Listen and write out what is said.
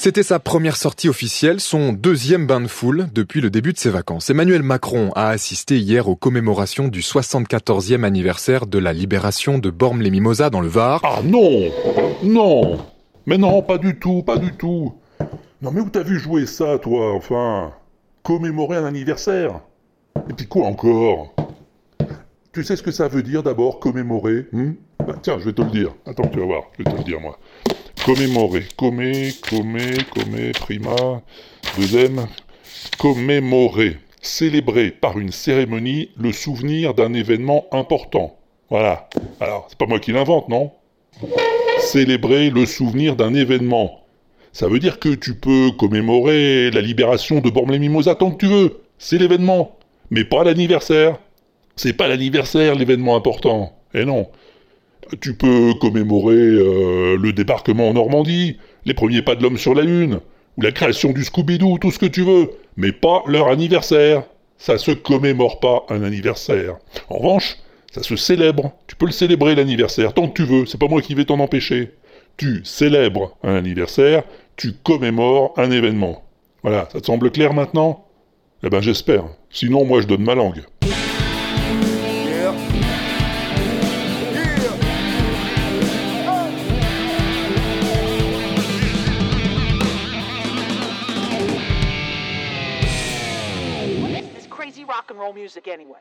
C'était sa première sortie officielle, son deuxième bain de foule depuis le début de ses vacances. Emmanuel Macron a assisté hier aux commémorations du 74e anniversaire de la libération de Bormes-les-Mimosas dans le Var. Ah non Non Mais non, pas du tout, pas du tout. Non mais où t'as vu jouer ça, toi, enfin? Commémorer un anniversaire? Et puis quoi encore? Tu sais ce que ça veut dire d'abord, commémorer hmm? Bah, Tiens, je vais te le dire. Attends, tu vas voir, je vais te le dire moi. Commémorer. Commé, commé, commé, prima. Deuxième. Commémorer. Célébrer par une cérémonie le souvenir d'un événement important. Voilà. Alors, c'est pas moi qui l'invente, non? Célébrer le souvenir d'un événement. Ça veut dire que tu peux commémorer la libération de Bormes-les-Mimosas tant que tu veux. C'est l'événement. Mais pas l'anniversaire. C'est pas l'anniversaire l'événement important. Eh non. Tu peux commémorer euh, le débarquement en Normandie, les premiers pas de l'homme sur la Lune, ou la création du Scooby-Doo, tout ce que tu veux, mais pas leur anniversaire. Ça se commémore pas un anniversaire. En revanche, ça se célèbre. Tu peux le célébrer l'anniversaire tant que tu veux, c'est pas moi qui vais t'en empêcher. Tu célèbres un anniversaire, tu commémores un événement. Voilà, ça te semble clair maintenant? Eh ben j'espère. Sinon moi je donne ma langue. Rock and roll music anyway?